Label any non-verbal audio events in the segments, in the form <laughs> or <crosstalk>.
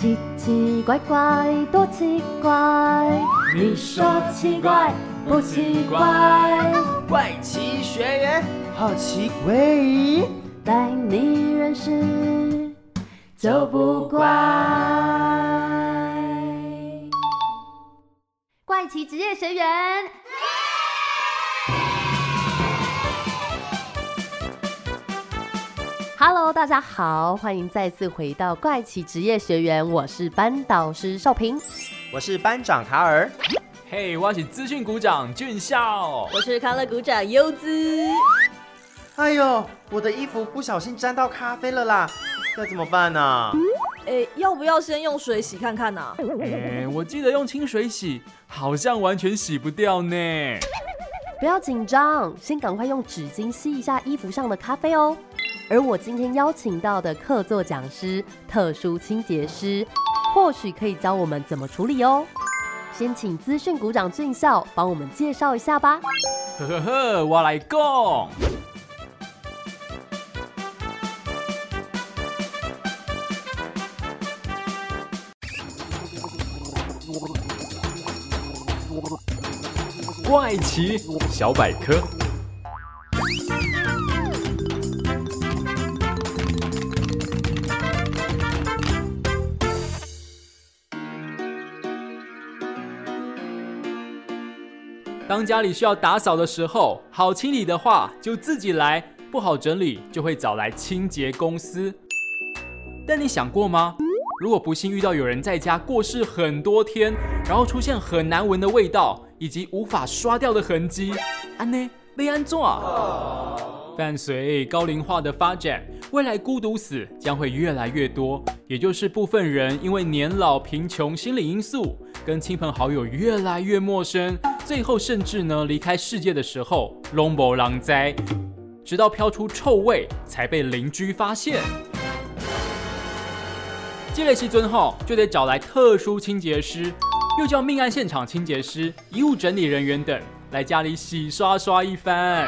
奇奇怪怪，多奇怪！你说奇怪不奇怪？怪奇学员，好奇怪，带你认识就不怪。怪奇职业学员。Hello，大家好，欢迎再次回到怪奇职业学员，我是班导师少平，我是班长卡尔，嘿，我是资讯股长俊孝，我是康乐股长优姿。哎呦，我的衣服不小心沾到咖啡了啦，这怎么办呢？哎，要不要先用水洗看看呢？哎，我记得用清水洗，好像完全洗不掉呢。不要紧张，先赶快用纸巾吸一下衣服上的咖啡哦。而我今天邀请到的客座讲师、特殊清洁师，或许可以教我们怎么处理哦。先请资讯股长俊孝帮我们介绍一下吧。呵呵呵，我来讲。怪奇小百科。当家里需要打扫的时候，好清理的话就自己来；不好整理就会找来清洁公司。但你想过吗？如果不幸遇到有人在家过世很多天，然后出现很难闻的味道以及无法刷掉的痕迹，安呢？被安坐。伴随高龄化的发展，未来孤独死将会越来越多，也就是部分人因为年老、贫穷、心理因素，跟亲朋好友越来越陌生。最后甚至呢离开世界的时候，龙博狼灾，直到飘出臭味才被邻居发现。积累期尊后，就得找来特殊清洁师，又叫命案现场清洁师、遗物整理人员等来家里洗刷刷一番。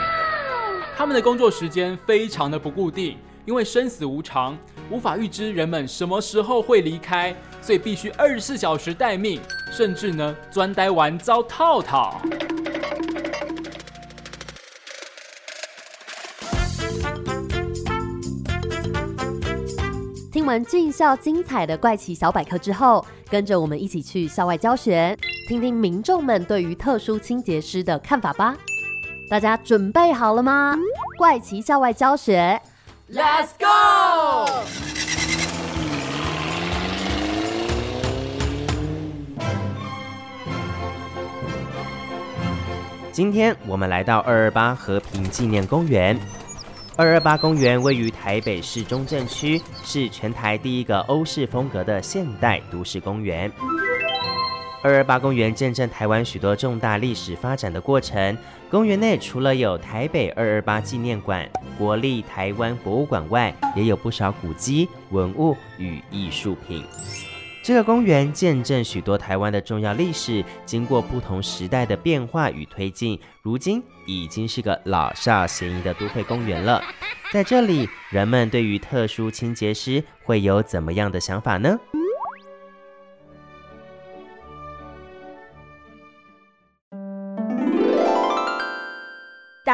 他们的工作时间非常的不固定，因为生死无常，无法预知人们什么时候会离开。所以必须二十四小时待命，甚至呢钻呆完遭套套。听完俊校精彩的怪奇小百科之后，跟着我们一起去校外教学，听听民众们对于特殊清洁师的看法吧。大家准备好了吗？怪奇校外教学，Let's go！今天我们来到二二八和平纪念公园。二二八公园位于台北市中正区，是全台第一个欧式风格的现代都市公园。二二八公园见证台湾许多重大历史发展的过程。公园内除了有台北二二八纪念馆、国立台湾博物馆外，也有不少古迹、文物与艺术品。这个公园见证许多台湾的重要历史，经过不同时代的变化与推进，如今已经是个老少咸宜的都会公园了。<laughs> 在这里，人们对于特殊清洁师会有怎么样的想法呢？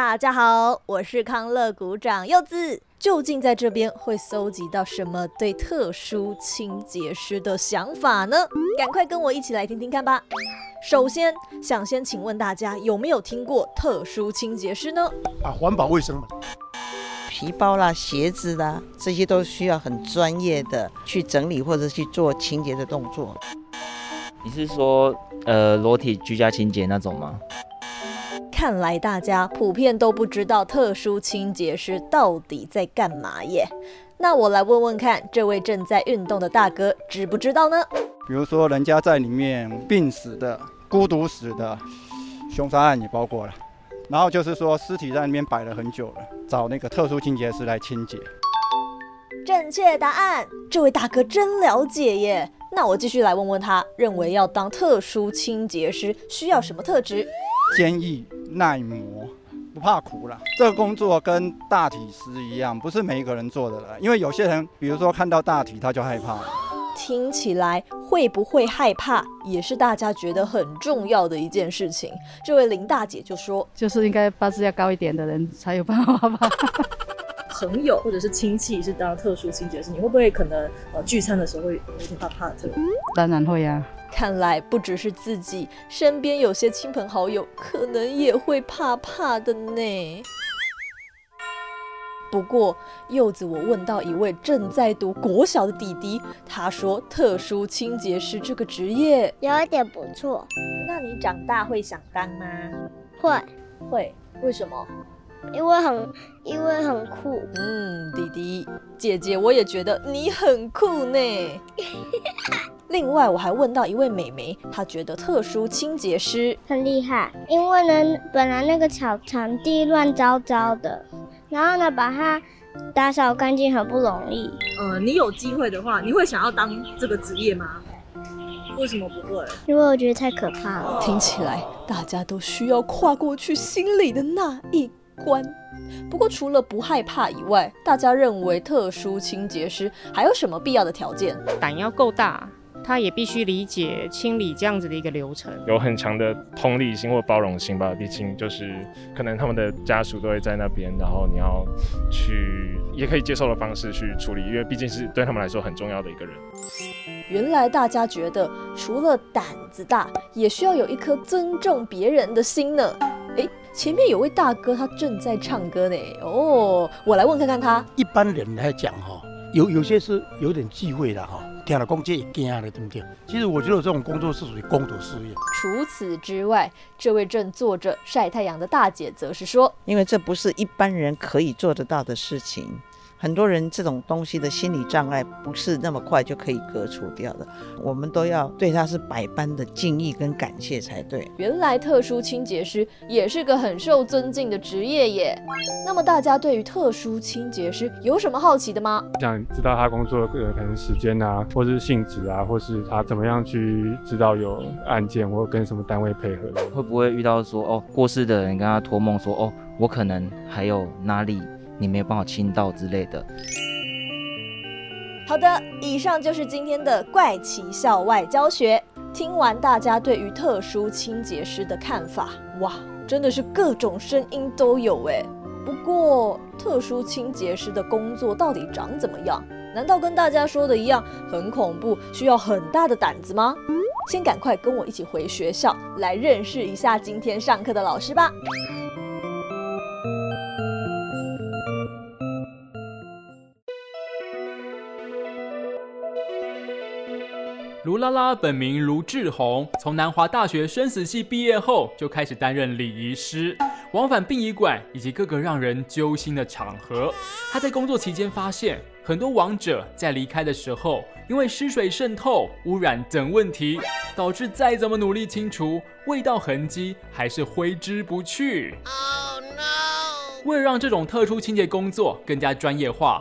大家好，我是康乐股长柚子。究竟在这边会搜集到什么对特殊清洁师的想法呢？赶快跟我一起来听听看吧。首先，想先请问大家有没有听过特殊清洁师呢？啊，环保卫生嘛，皮包啦、鞋子啦，这些都需要很专业的去整理或者去做清洁的动作。你是说，呃，裸体居家清洁那种吗？看来大家普遍都不知道特殊清洁师到底在干嘛耶。那我来问问看，这位正在运动的大哥知不知道呢？比如说，人家在里面病死的、孤独死的，凶杀案也包括了。然后就是说，尸体在那边摆了很久了，找那个特殊清洁师来清洁。正确答案，这位大哥真了解耶。那我继续来问问他，认为要当特殊清洁师需要什么特质？坚毅耐磨，不怕苦了。这个工作跟大体师一样，不是每一个人做的了。因为有些人，比如说看到大体他就害怕。听起来会不会害怕，也是大家觉得很重要的一件事情。这位林大姐就说：“就是应该八字要高一点的人才有办法吧。<laughs> ”朋友或者是亲戚是当特殊清洁师，你会不会可能呃聚餐的时候会有点怕怕的？当然会呀。看来不只是自己，身边有些亲朋好友可能也会怕怕的呢。不过柚子，我问到一位正在读国小的弟弟，他说特殊清洁师这个职业有一点不错。那你长大会想当吗？会会，为什么？因为很因为很酷。嗯，弟弟姐姐，我也觉得你很酷呢。<laughs> 另外，我还问到一位美眉，她觉得特殊清洁师很厉害，因为呢，本来那个草场地乱糟糟的。然后呢，把它打扫干净很不容易。呃，你有机会的话，你会想要当这个职业吗？为什么不会？因为我觉得太可怕了。听起来大家都需要跨过去心里的那一关。不过除了不害怕以外，大家认为特殊清洁师还有什么必要的条件？胆要够大。他也必须理解清理这样子的一个流程，有很强的同理心或包容心吧。毕竟就是可能他们的家属都会在那边，然后你要去也可以接受的方式去处理，因为毕竟是对他们来说很重要的一个人。原来大家觉得除了胆子大，也需要有一颗尊重别人的心呢。哎，前面有位大哥，他正在唱歌呢。哦，我来问看看他。一般人来讲哈，有有些是有点忌讳的哈。听了公鸡也惊了，对不对？其实我觉得这种工作是属于公德事业。除此之外，这位正坐着晒太阳的大姐则是说：“因为这不是一般人可以做得到的事情。”很多人这种东西的心理障碍不是那么快就可以割除掉的，我们都要对他是百般的敬意跟感谢才对。原来特殊清洁师也是个很受尊敬的职业耶。那么大家对于特殊清洁师有什么好奇的吗？想知道他工作的可能时间啊，或是性质啊，或是他怎么样去知道有案件或跟什么单位配合？会不会遇到说哦过世的人跟他托梦说哦我可能还有哪里？你没有办法亲到之类的。好的，以上就是今天的怪奇校外教学。听完大家对于特殊清洁师的看法，哇，真的是各种声音都有哎。不过，特殊清洁师的工作到底长怎么样？难道跟大家说的一样很恐怖，需要很大的胆子吗？先赶快跟我一起回学校来认识一下今天上课的老师吧。卢拉拉本名卢志宏，从南华大学生死系毕业后，就开始担任礼仪师，往返殡仪馆以及各个让人揪心的场合。他在工作期间发现，很多亡者在离开的时候，因为湿水渗透、污染等问题，导致再怎么努力清除，味道痕迹还是挥之不去。Oh no！为了让这种特殊清洁工作更加专业化，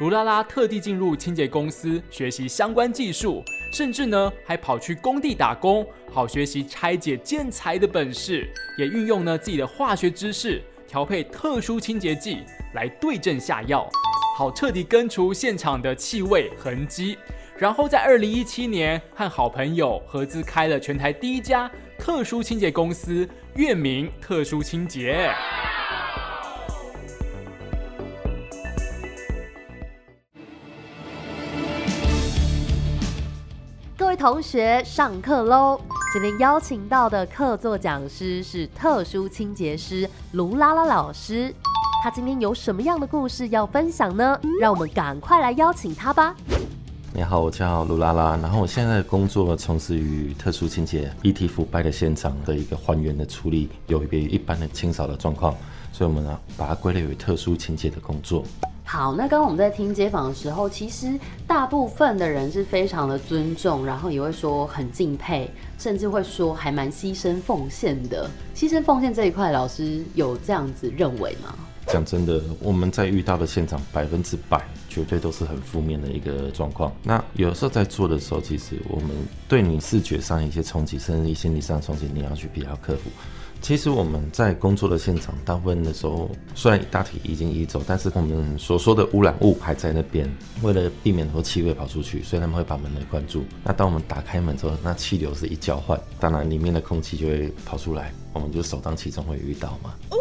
卢拉拉特地进入清洁公司学习相关技术。甚至呢，还跑去工地打工，好学习拆解建材的本事，也运用呢自己的化学知识，调配特殊清洁剂来对症下药，好彻底根除现场的气味痕迹。然后在二零一七年，和好朋友合资开了全台第一家特殊清洁公司——月明特殊清洁。同学上课喽！今天邀请到的客座讲师是特殊清洁师卢拉拉老师，他今天有什么样的故事要分享呢？让我们赶快来邀请他吧！你好，我叫卢拉拉，然后我现在的工作从事于特殊清洁遗体腐败的现场的一个还原的处理，有别于一般的清扫的状况，所以我们呢把它归类为特殊清洁的工作。好，那刚刚我们在听街访的时候，其实大部分的人是非常的尊重，然后也会说很敬佩，甚至会说还蛮牺牲奉献的。牺牲奉献这一块，老师有这样子认为吗？讲真的，我们在遇到的现场，百分之百绝对都是很负面的一个状况。那有时候在做的时候，其实我们对你视觉上一些冲击，甚至心理上的冲击，你要去比较克服。其实我们在工作的现场，大部分的时候虽然大体已经移走，但是我们所说的污染物还在那边。为了避免说气味跑出去，所以他们会把门给关住。那当我们打开门之后，那气流是一交换，当然里面的空气就会跑出来，我们就首当其冲会遇到嘛。哦。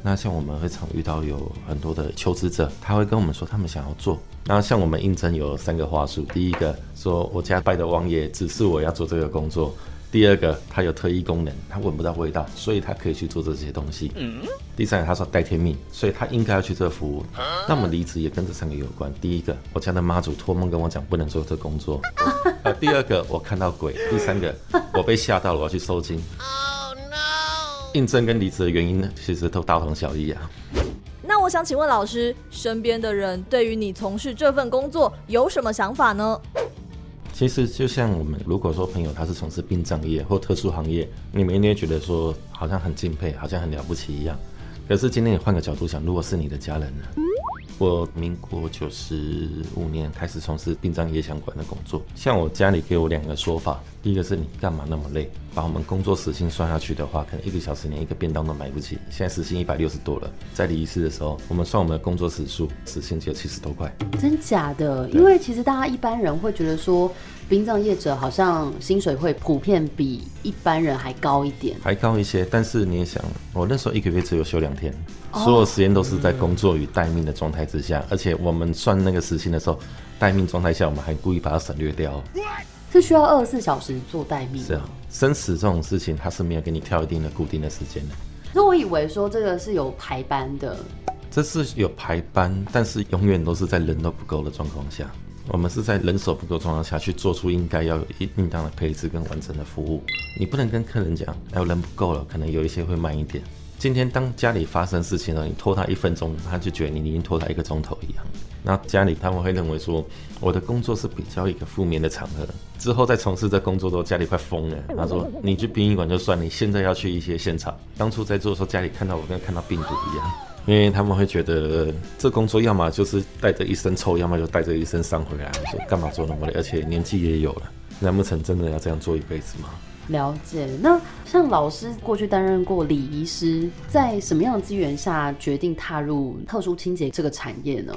那像我们会常遇到有很多的求职者，他会跟我们说他们想要做。那像我们应征有三个话术，第一个说我家拜的王爷指示我要做这个工作。第二个，它有特异功能，它闻不到味道，所以它可以去做这些东西。嗯。第三个，他说带天命，所以他应该要去这服务。那么离职也跟这三个有关。第一个，我家的妈祖托梦跟我讲不能做这工作。呃，第二个，我看到鬼。第三个，我被吓到了，我要去收金。Oh no！应征跟离职的原因呢，其实都大同小异啊。那我想请问老师，身边的人对于你从事这份工作有什么想法呢？其实就像我们，如果说朋友他是从事殡葬业或特殊行业，你们一定会觉得说好像很敬佩，好像很了不起一样。可是今天你换个角度想，如果是你的家人呢？我民国九十五年开始从事殡葬业相馆的工作，像我家里给我两个说法，第一个是你干嘛那么累？把我们工作时薪算下去的话，可能一个小时连一个便当都买不起。现在时薪一百六十多了，在离世的时候，我们算我们的工作时数，时薪只有七十多块。真假的？因为其实大家一般人会觉得说，殡葬业者好像薪水会普遍比一般人还高一点，还高一些。但是你也想，我那时候一个月只有休两天。所有时间都是在工作与待命的状态之下，而且我们算那个时薪的时候，待命状态下，我们还故意把它省略掉。是需要二十四小时做待命？是啊，生死这种事情，它是没有给你挑一定的固定的时间的。那我以为说这个是有排班的，这是有排班，但是永远都是在人都不够的状况下，我们是在人手不够状况下去做出应该要有一应当的配置跟完整的服务。你不能跟客人讲，哎，人不够了，可能有一些会慢一点。今天当家里发生事情了，你拖他一分钟，他就觉得你已经拖他一个钟头一样。那家里他们会认为说，我的工作是比较一个负面的场合。之后再从事这工作都家里快疯了。他说，你去殡仪馆就算，你现在要去一些现场。当初在做的时候，家里看到我跟看到病毒一样，因为他们会觉得这工作要么就是带着一身臭，要么就带着一身伤回来。我说干嘛做那么累？而且年纪也有了，难不成真的要这样做一辈子吗？了解。那像老师过去担任过礼仪师，在什么样的资源下决定踏入特殊清洁这个产业呢？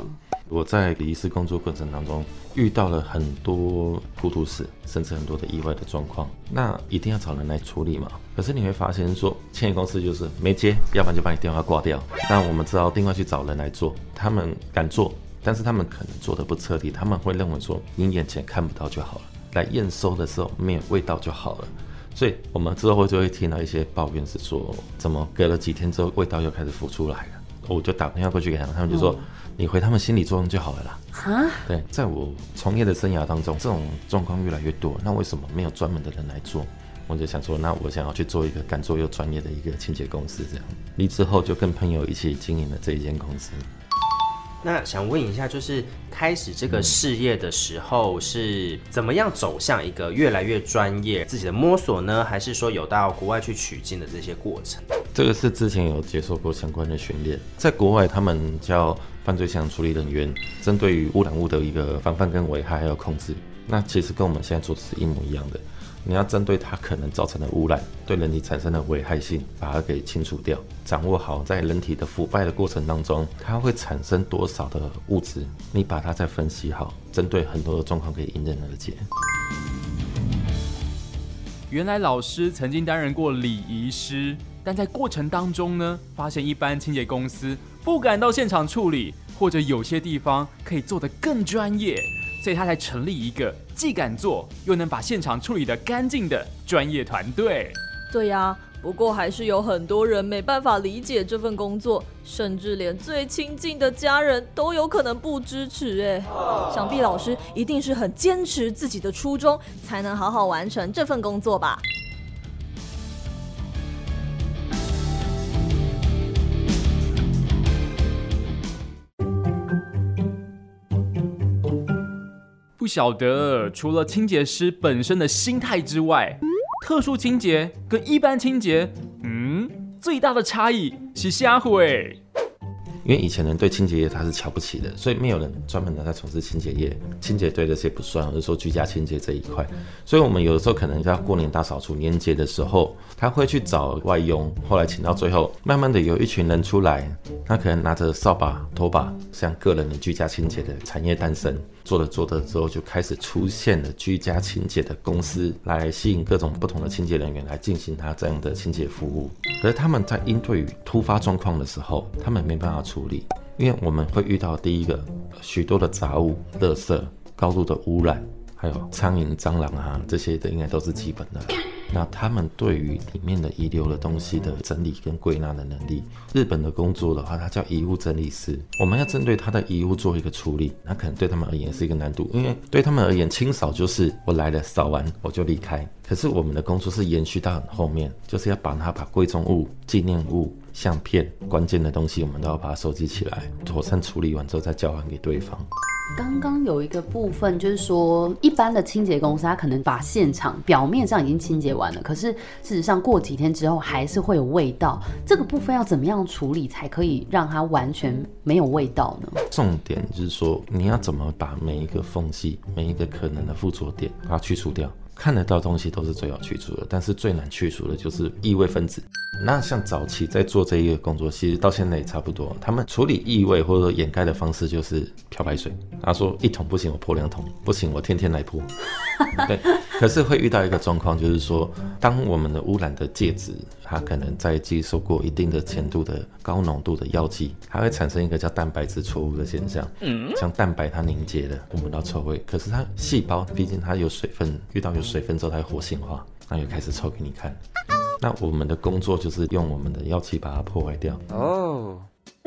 我在礼仪师工作过程当中遇到了很多孤独死，甚至很多的意外的状况，那一定要找人来处理嘛。可是你会发现说，清洁公司就是没接，要不然就把你电话挂掉。那我们只好另外去找人来做，他们敢做，但是他们可能做的不彻底，他们会认为说，你眼前看不到就好了，来验收的时候没有味道就好了。所以我们之后就会听到一些抱怨，是说怎么隔了几天之后味道又开始浮出来了。我就打电话过去给他们，他们就说你回他们心理作用就好了啦。啊？对，在我从业的生涯当中，这种状况越来越多，那为什么没有专门的人来做？我就想说，那我想要去做一个敢做又专业的一个清洁公司，这样离职后就跟朋友一起经营了这一间公司。那想问一下，就是开始这个事业的时候是怎么样走向一个越来越专业自己的摸索呢？还是说有到国外去取经的这些过程？这个是之前有接受过相关的训练，在国外他们叫犯罪现场处理人员，针对于污染物的一个防范跟危害还有控制，那其实跟我们现在做的是一模一样的。你要针对它可能造成的污染对人体产生的危害性，把它给清除掉，掌握好在人体的腐败的过程当中，它会产生多少的物质，你把它再分析好，针对很多的状况可以迎刃而解。原来老师曾经担任过礼仪师，但在过程当中呢，发现一般清洁公司不敢到现场处理，或者有些地方可以做得更专业。所以他才成立一个既敢做又能把现场处理的干净的专业团队。对呀，不过还是有很多人没办法理解这份工作，甚至连最亲近的家人都有可能不支持。哎，想必老师一定是很坚持自己的初衷，才能好好完成这份工作吧。晓得，除了清洁师本身的心态之外，特殊清洁跟一般清洁，嗯，最大的差异是虾会。因为以前人对清洁业他是瞧不起的，所以没有人专门的在从事清洁业。清洁队这些不算，我是说居家清洁这一块。所以我们有的时候可能在过年大扫除、年节的时候，他会去找外佣，后来请到最后，慢慢的有一群人出来，他可能拿着扫把、拖把，像个人的居家清洁的产业诞生。做着做着之后，就开始出现了居家清洁的公司，来吸引各种不同的清洁人员来进行他这样的清洁服务。可是他们在应对于突发状况的时候，他们没办法处理，因为我们会遇到第一个许多的杂物、垃圾、高度的污染，还有苍蝇、蟑螂啊这些的，应该都是基本的。那他们对于里面的遗留的东西的整理跟归纳的能力，日本的工作的话，它叫遗物整理师。我们要针对他的遗物做一个处理，那可能对他们而言是一个难度，因为对他们而言，清扫就是我来了扫完我就离开。可是我们的工作是延续到很后面，就是要把它把贵重物、纪念物、相片、关键的东西，我们都要把它收集起来，妥善处理完之后再交还给对方。刚刚有一个部分，就是说，一般的清洁公司，他可能把现场表面上已经清洁完了，可是事实上过几天之后还是会有味道。这个部分要怎么样处理，才可以让它完全没有味道呢？重点就是说，你要怎么把每一个缝隙、每一个可能的附着点，把它去除掉。看得到东西都是最好去除的，但是最难去除的就是异味分子。那像早期在做这一个工作，其实到现在也差不多。他们处理异味或者掩盖的方式就是漂白水。他说一桶不行，我泼两桶；不行，我天天来泼。对，可是会遇到一个状况，就是说，当我们的污染的介质，它可能在接受过一定的程度的高浓度的药剂，它会产生一个叫蛋白质错误的现象。嗯，像蛋白它凝结了，闻到臭味。可是它细胞毕竟它有水分，遇到有水分之后它会活性化，那又开始臭给你看。那我们的工作就是用我们的药剂把它破坏掉。哦，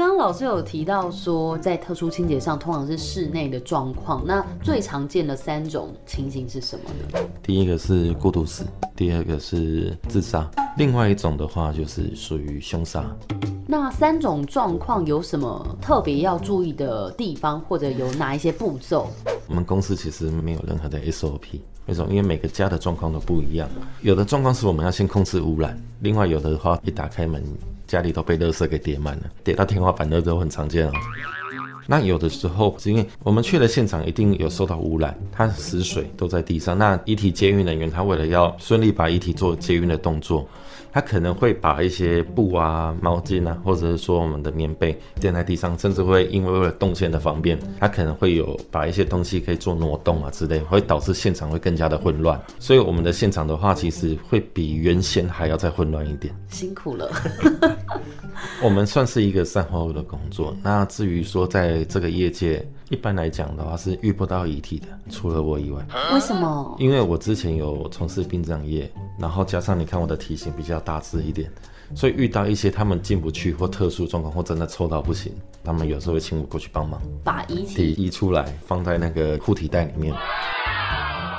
刚刚老师有提到说，在特殊清洁上，通常是室内的状况。那最常见的三种情形是什么呢？第一个是过度死，第二个是自杀，另外一种的话就是属于凶杀。那三种状况有什么特别要注意的地方，或者有哪一些步骤？我们公司其实没有任何的 SOP。为什么？因为每个家的状况都不一样。有的状况是我们要先控制污染，另外有的话一打开门，家里都被垃圾给叠满了，叠到天花板的都很常见哦。那有的时候是因为我们去了现场，一定有受到污染，它死水都在地上。那遗体接运人员他为了要顺利把遗体做接运的动作。他可能会把一些布啊、毛巾啊，或者是说我们的棉被垫在地上，甚至会因为为了动线的方便，他可能会有把一些东西可以做挪动啊之类，会导致现场会更加的混乱。所以我们的现场的话，其实会比原先还要再混乱一点。辛苦了。<laughs> 我们算是一个善后的工作。那至于说在这个业界，一般来讲的话是遇不到遗体的，除了我以外。为什么？因为我之前有从事殡葬业，然后加上你看我的体型比较大只一点，所以遇到一些他们进不去或特殊状况或真的臭到不行，他们有时候会请我过去帮忙，把遗体移出来放在那个护体袋里面。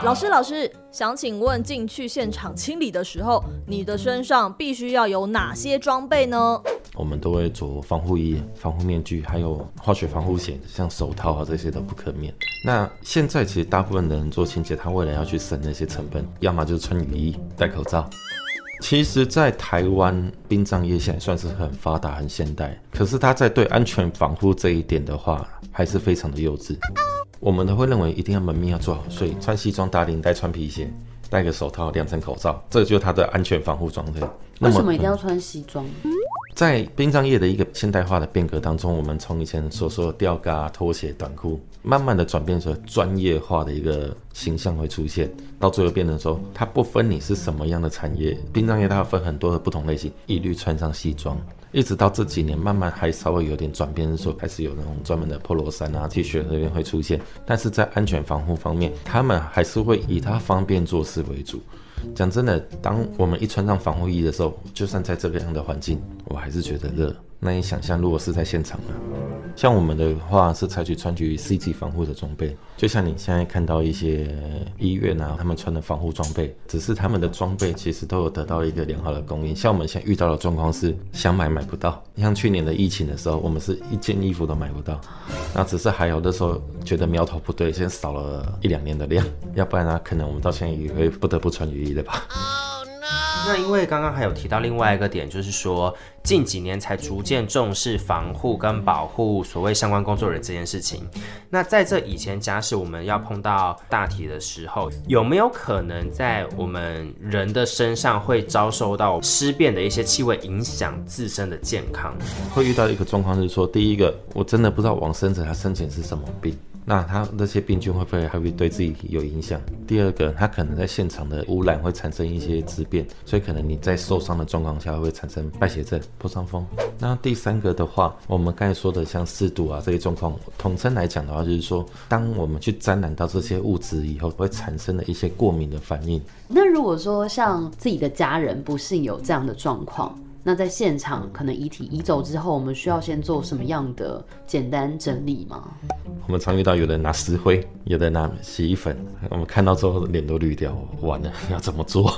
老师，老师想请问，进去现场清理的时候，你的身上必须要有哪些装备呢？我们都会着防护衣、防护面具，还有化学防护险，像手套啊这些都不可免。那现在其实大部分的人做清洁，他为了要去省那些成本，要么就是穿雨衣、戴口罩。其实，在台湾殡葬业现在算是很发达、很现代，可是他在对安全防护这一点的话，还是非常的幼稚。我们都会认为一定要门面要做好，所以穿西装打领带、穿皮鞋、戴个手套、两层口罩，这就是他的安全防护装备。为什么一定要穿西装？在殡葬业的一个现代化的变革当中，我们从以前所说的吊嘎、拖鞋、短裤，慢慢的转变成专业化的一个形象会出现，到最后变成说，它不分你是什么样的产业，殡葬业它要分很多的不同类型，一律穿上西装。一直到这几年，慢慢还稍微有点转变，说开始有那种专门的 polo 衫啊、T 恤那边会出现，但是在安全防护方面，他们还是会以它方便做事为主。讲真的，当我们一穿上防护衣的时候，就算在这个样的环境，我还是觉得热。那你想象，如果是在现场呢？像我们的话是采取穿举 C 级防护的装备，就像你现在看到一些医院啊，他们穿的防护装备，只是他们的装备其实都有得到一个良好的供应。像我们现在遇到的状况是想买买不到，像去年的疫情的时候，我们是一件衣服都买不到，那只是还有的时候觉得苗头不对，先少了一两年的量，要不然呢，可能我们到现在也会不得不穿雨衣的吧。那因为刚刚还有提到另外一个点，就是说近几年才逐渐重视防护跟保护所谓相关工作人这件事情。那在这以前，假使我们要碰到大体的时候，有没有可能在我们人的身上会遭受到尸变的一些气味影响自身的健康？会遇到一个状况，就是说，第一个，我真的不知道王生者他生前是什么病。那他那些病菌会不会还会对自己有影响？第二个，他可能在现场的污染会产生一些质变，所以可能你在受伤的状况下会产生败血症、破伤风。那第三个的话，我们刚才说的像湿毒啊这些状况，统称来讲的话，就是说，当我们去沾染到这些物质以后，会产生的一些过敏的反应。那如果说像自己的家人不幸有这样的状况，那在现场可能遗体移走之后，我们需要先做什么样的简单整理吗？我们常遇到有人拿石灰，有人拿洗衣粉，我们看到之后脸都绿掉，完了 <laughs> 要怎么做？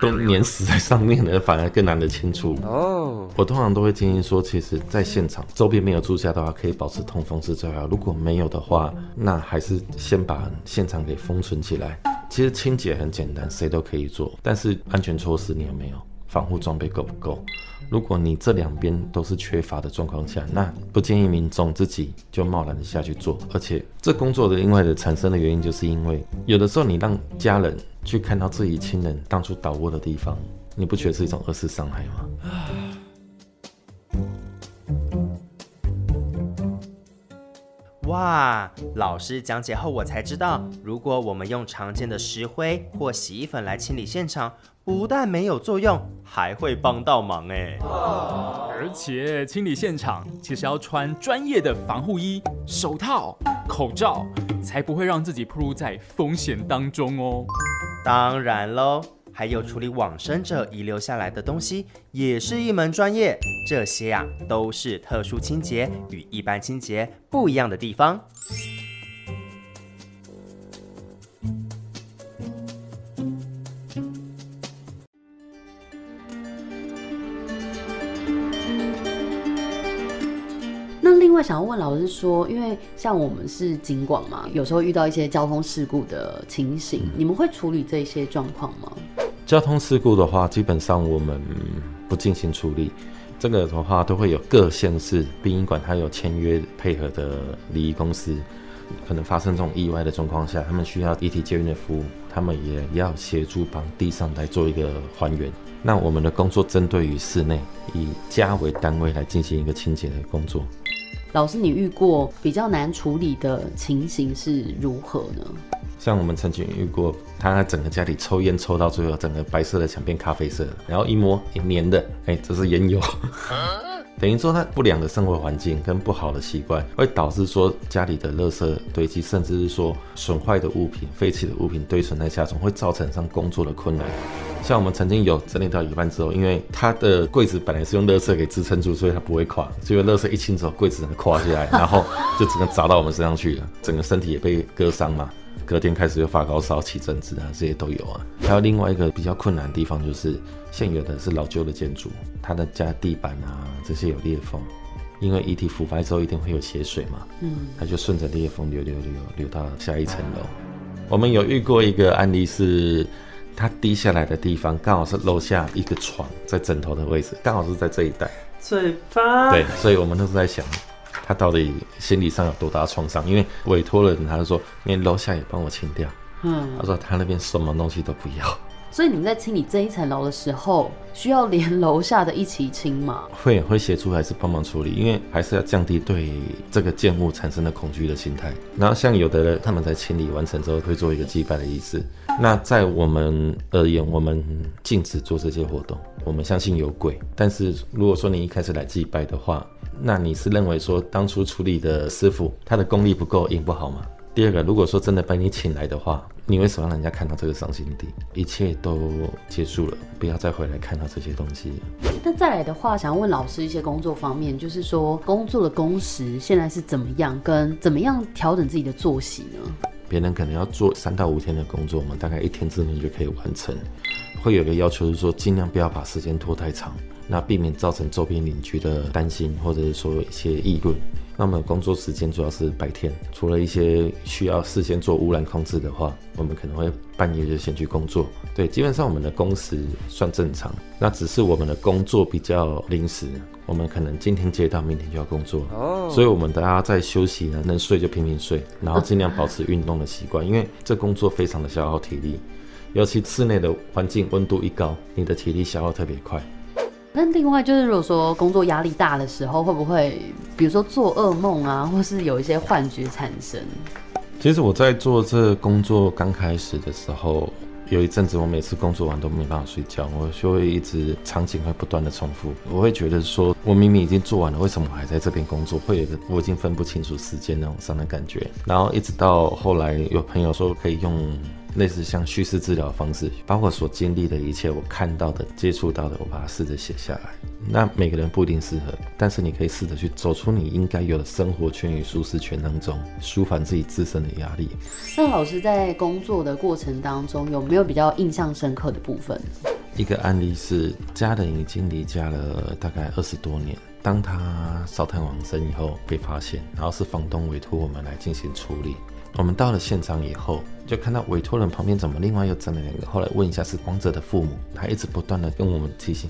都粘死在上面了，反而更难得清除。哦，我通常都会建议说，其实在现场周边没有住家的话，可以保持通风是最好。如果没有的话，那还是先把现场给封存起来。其实清洁很简单，谁都可以做，但是安全措施你有没有？防护装备够不够？如果你这两边都是缺乏的状况下，那不建议民众自己就贸然的下去做。而且这工作的另外的产生的原因，就是因为有的时候你让家人去看到自己亲人当初倒卧的地方，你不觉得是一种二次伤害吗？<sighs> 哇，老师讲解后我才知道，如果我们用常见的石灰或洗衣粉来清理现场，不但没有作用，还会帮到忙哎。而且清理现场其实要穿专业的防护衣、手套、口罩，才不会让自己暴露在风险当中哦。当然喽。还有处理往生者遗留下来的东西，也是一门专业。这些啊，都是特殊清洁与一般清洁不一样的地方。那另外想要问老师说，因为像我们是警广嘛，有时候遇到一些交通事故的情形，你们会处理这些状况吗？交通事故的话，基本上我们不进行处理。这个的话，都会有各县市殡仪馆，它有签约配合的礼仪公司。可能发生这种意外的状况下，他们需要遗体接运的服务，他们也要协助帮地上来做一个还原。那我们的工作针对于室内，以家为单位来进行一个清洁的工作。老师，你遇过比较难处理的情形是如何呢？像我们曾经遇过，他整个家里抽烟抽到最后，整个白色的墙变咖啡色，然后一摸黏的，哎，这是烟油。<laughs> 等于说他不良的生活环境跟不好的习惯，会导致说家里的垃圾堆积，甚至是说损坏的物品、废弃的物品堆存在家中，会造成上工作的困难。像我们曾经有整理到一半之后，因为他的柜子本来是用垃圾给支撑住，所以它不会垮。结果垃圾一清之后，柜子垮下来，然后就整个砸到我们身上去了，整个身体也被割伤嘛。隔天开始就发高烧、起疹子啊，这些都有啊。还有另外一个比较困难的地方，就是现有的是老旧的建筑，它的家地板啊这些有裂缝，因为遗体腐败之后一定会有血水嘛，嗯，它就顺着裂缝流流流流到下一层楼。我们有遇过一个案例是，它滴下来的地方刚好是楼下一个床在枕头的位置，刚好是在这一带。嘴巴。对，所以我们都是在想。他到底心理上有多大创伤？因为委托人他就说，连楼下也帮我清掉。嗯，他说他那边什么东西都不要。所以你们在清理这一层楼的时候，需要连楼下的一起清吗？会会协助还是帮忙处理？因为还是要降低对这个建物产生的恐惧的心态。然后像有的人他们在清理完成之后会做一个祭拜的仪式。那在我们而言，我们禁止做这些活动。我们相信有鬼，但是如果说你一开始来祭拜的话，那你是认为说当初处理的师傅他的功力不够，印不好吗？第二个，如果说真的把你请来的话，你为什么让人家看到这个伤心地？一切都结束了，不要再回来看到这些东西。那再来的话，想要问老师一些工作方面，就是说工作的工时现在是怎么样，跟怎么样调整自己的作息呢？别人可能要做三到五天的工作，我们大概一天之内就可以完成。会有个要求是说，尽量不要把时间拖太长。那避免造成周边邻居的担心，或者是说一些议论。那么工作时间主要是白天，除了一些需要事先做污染控制的话，我们可能会半夜就先去工作。对，基本上我们的工时算正常，那只是我们的工作比较临时，我们可能今天接到，明天就要工作。哦，所以我们大家在休息呢，能睡就拼命睡，然后尽量保持运动的习惯，因为这工作非常的消耗体力，尤其室内的环境温度一高，你的体力消耗特别快。那另外就是，如果说工作压力大的时候，会不会比如说做噩梦啊，或是有一些幻觉产生？其实我在做这工作刚开始的时候，有一阵子我每次工作完都没办法睡觉，我就会一直场景会不断的重复，我会觉得说我明明已经做完了，为什么我还在这边工作？会有我已经分不清楚时间那种伤的感觉。然后一直到后来有朋友说可以用。类似像叙事治疗的方式，把我所经历的一切，我看到的、接触到的，我把它试着写下来。那每个人不一定适合，但是你可以试着去走出你应该有的生活圈与舒适圈当中，舒缓自己自身的压力。那老师在工作的过程当中，有没有比较印象深刻的部分？一个案例是家人已经离家了大概二十多年，当他烧炭往生以后被发现，然后是房东委托我们来进行处理。我们到了现场以后，就看到委托人旁边怎么另外又站了两个。后来问一下是亡者的父母，他一直不断的跟我们提醒，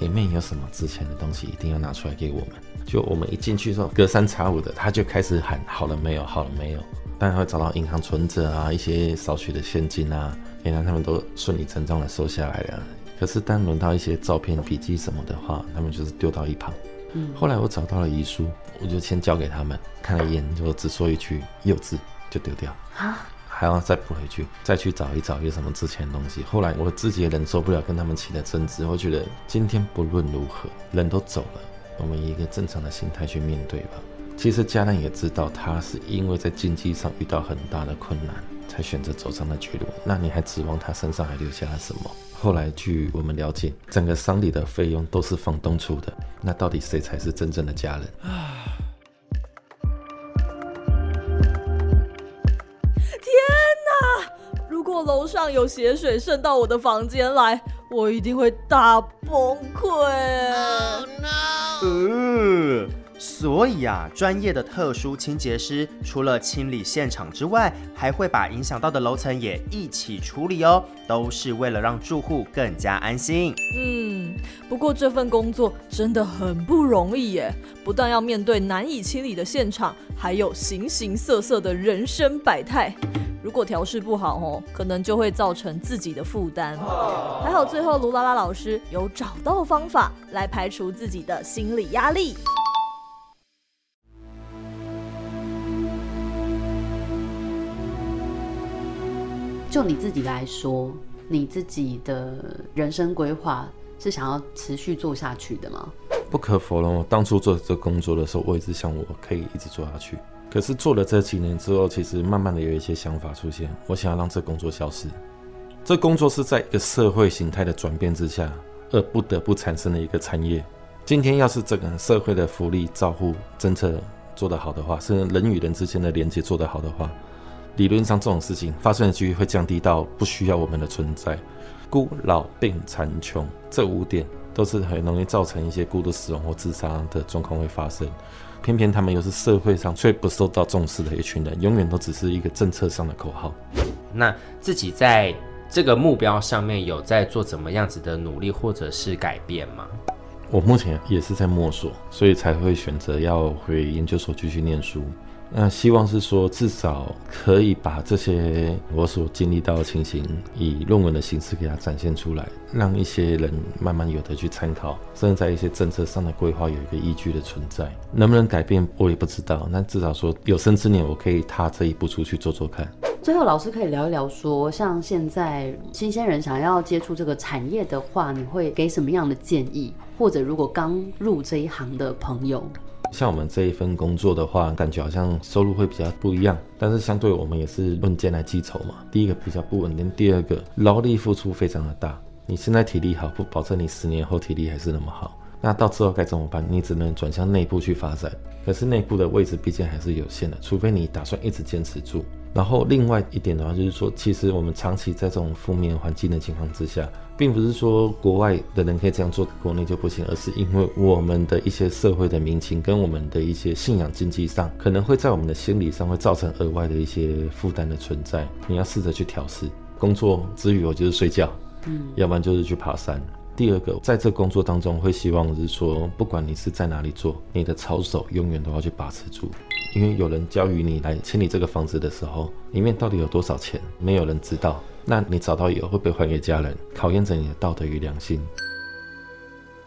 里面有什么值钱的东西一定要拿出来给我们。就我们一进去之后，隔三差五的他就开始喊好了没有，好了没有。当然会找到银行存折啊，一些少许的现金啊，原来他们都顺理成章的收下来了。可是当轮到一些照片、笔记什么的话，他们就是丢到一旁。嗯。后来我找到了遗书，我就先交给他们看了一眼，就只说一句幼稚。就丢掉啊，还要再补回去，再去找一找有什么值钱的东西。后来我自己也忍受不了跟他们起的争执，我觉得今天不论如何，人都走了，我们以一个正常的心态去面对吧。其实家人也知道，他是因为在经济上遇到很大的困难，才选择走上了绝路。那你还指望他身上还留下了什么？后来据我们了解，整个丧礼的费用都是房东出的。那到底谁才是真正的家人？楼上有血水渗到我的房间来，我一定会大崩溃。所以啊，专业的特殊清洁师除了清理现场之外，还会把影响到的楼层也一起处理哦，都是为了让住户更加安心。嗯，不过这份工作真的很不容易耶，不但要面对难以清理的现场，还有形形色色的人生百态。如果调试不好哦，可能就会造成自己的负担。还好最后卢拉拉老师有找到方法来排除自己的心理压力。就你自己来说，你自己的人生规划是想要持续做下去的吗？不可否认，我当初做这工作的时候，我一直想我可以一直做下去。可是做了这几年之后，其实慢慢的有一些想法出现，我想要让这工作消失。这工作是在一个社会形态的转变之下，而不得不产生的一个产业。今天要是这个社会的福利照护政策做得好的话，是人与人之间的连接做得好的话。理论上，这种事情发生的几率会降低到不需要我们的存在。孤老病残穷这五点都是很容易造成一些孤独死亡或自杀的状况会发生。偏偏他们又是社会上最不受到重视的一群人，永远都只是一个政策上的口号。那自己在这个目标上面有在做怎么样子的努力或者是改变吗？我目前也是在摸索，所以才会选择要回研究所继续念书。那希望是说，至少可以把这些我所经历到的情形，以论文的形式给它展现出来，让一些人慢慢有的去参考，甚至在一些政策上的规划有一个依据的存在。能不能改变，我也不知道。那至少说，有生之年我可以踏这一步出去做做看。最后，老师可以聊一聊，说像现在新鲜人想要接触这个产业的话，你会给什么样的建议？或者如果刚入这一行的朋友？像我们这一份工作的话，感觉好像收入会比较不一样，但是相对我们也是论件来计酬嘛。第一个比较不稳定，第二个劳力付出非常的大。你现在体力好，不保证你十年后体力还是那么好。那到之后该怎么办？你只能转向内部去发展。可是内部的位置毕竟还是有限的，除非你打算一直坚持住。然后另外一点的话，就是说，其实我们长期在这种负面环境的情况之下，并不是说国外的人可以这样做，国内就不行，而是因为我们的一些社会的民情跟我们的一些信仰经济上，可能会在我们的心理上会造成额外的一些负担的存在。你要试着去调试。工作之余，我就是睡觉，嗯，要不然就是去爬山。第二个，在这工作当中，会希望是说，不管你是在哪里做，你的操守永远都要去把持住，因为有人交予你来清理这个房子的时候，里面到底有多少钱，没有人知道。那你找到以后会不会还给家人？考验着你的道德与良心。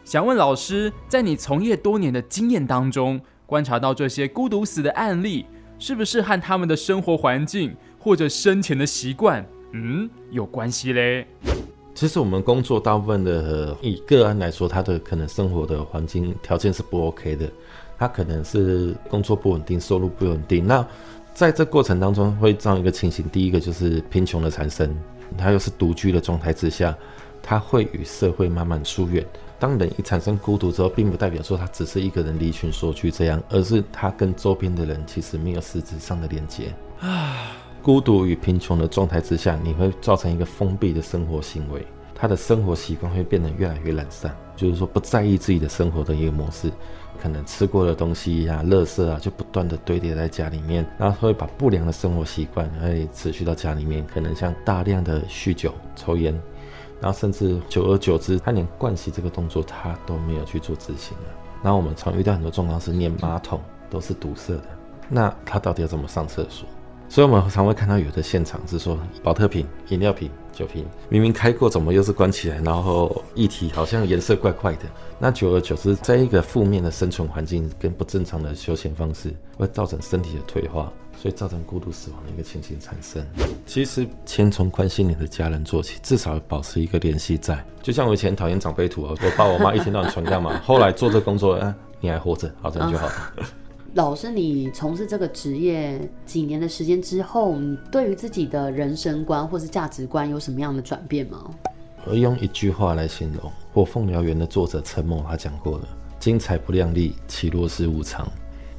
想问老师，在你从业多年的经验当中，观察到这些孤独死的案例，是不是和他们的生活环境或者生前的习惯，嗯，有关系嘞？其实我们工作大部分的以个案来说，他的可能生活的环境条件是不 OK 的，他可能是工作不稳定，收入不稳定。那在这过程当中会这样一个情形，第一个就是贫穷的产生，他又是独居的状态之下，他会与社会慢慢疏远。当人一产生孤独之后，并不代表说他只是一个人离群索居这样，而是他跟周边的人其实没有实质上的连接啊。孤独与贫穷的状态之下，你会造成一个封闭的生活行为，他的生活习惯会变得越来越懒散，就是说不在意自己的生活的一个模式，可能吃过的东西呀、垃圾啊，就不断的堆叠在家里面，然后会把不良的生活习惯会持续到家里面，可能像大量的酗酒、抽烟，然后甚至久而久之，他连灌洗这个动作他都没有去做执行了。然后我们常遇到很多状况是连马桶都是堵塞的，那他到底要怎么上厕所？所以，我们常会看到有的现场是说，保特瓶、饮料瓶、酒瓶明明开过，怎么又是关起来？然后液体好像颜色怪怪的。那久而久之，在一个负面的生存环境跟不正常的休闲方式，会造成身体的退化，所以造成孤独死亡的一个情形产生。其实，先从关心你的家人做起，至少保持一个联系在。就像我以前讨厌长辈图，我爸我妈一天到晚传干嘛？后来做这工作，啊，你还活着，好这样就好。老师，你从事这个职业几年的时间之后，你对于自己的人生观或是价值观有什么样的转变吗？我用一句话来形容，《火凤燎原》的作者陈某他讲过的：“精彩不量力，起落是无常。”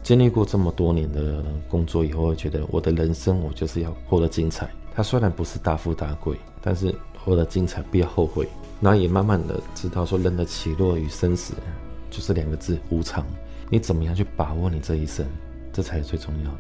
经历过这么多年的工作以后，会觉得我的人生我就是要活得精彩。他虽然不是大富大贵，但是活得精彩不要后悔。然后也慢慢的知道说，人的起落与生死就是两个字：无常。你怎么样去把握你这一生，这才是最重要的。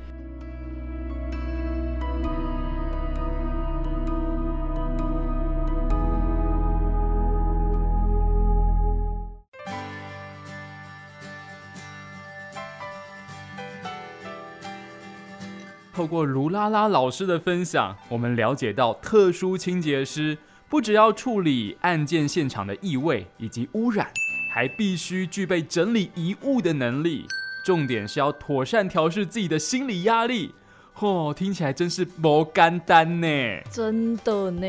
透过卢拉拉老师的分享，我们了解到特殊清洁师不只要处理案件现场的异味以及污染。还必须具备整理遗物的能力，重点是要妥善调试自己的心理压力。嚯，听起来真是不简单呢！真的呢。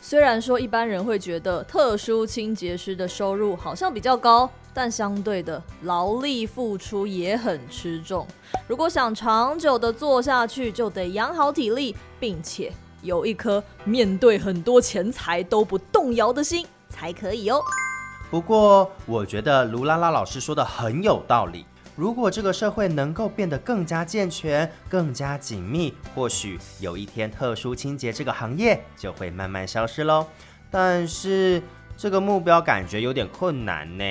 虽然说一般人会觉得特殊清洁师的收入好像比较高，但相对的劳力付出也很吃重。如果想长久的做下去，就得养好体力，并且有一颗面对很多钱财都不动摇的心才可以哦。不过，我觉得卢拉拉老师说的很有道理。如果这个社会能够变得更加健全、更加紧密，或许有一天特殊清洁这个行业就会慢慢消失喽。但是，这个目标感觉有点困难呢。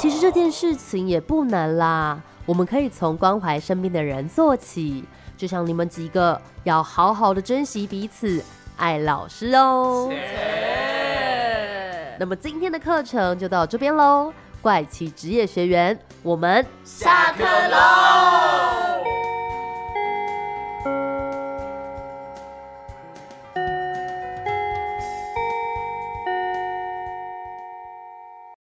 其实这件事情也不难啦，我们可以从关怀身边的人做起，就像你们几个要好好的珍惜彼此，爱老师哦。那么今天的课程就到这边喽，怪奇职业学员，我们下课喽。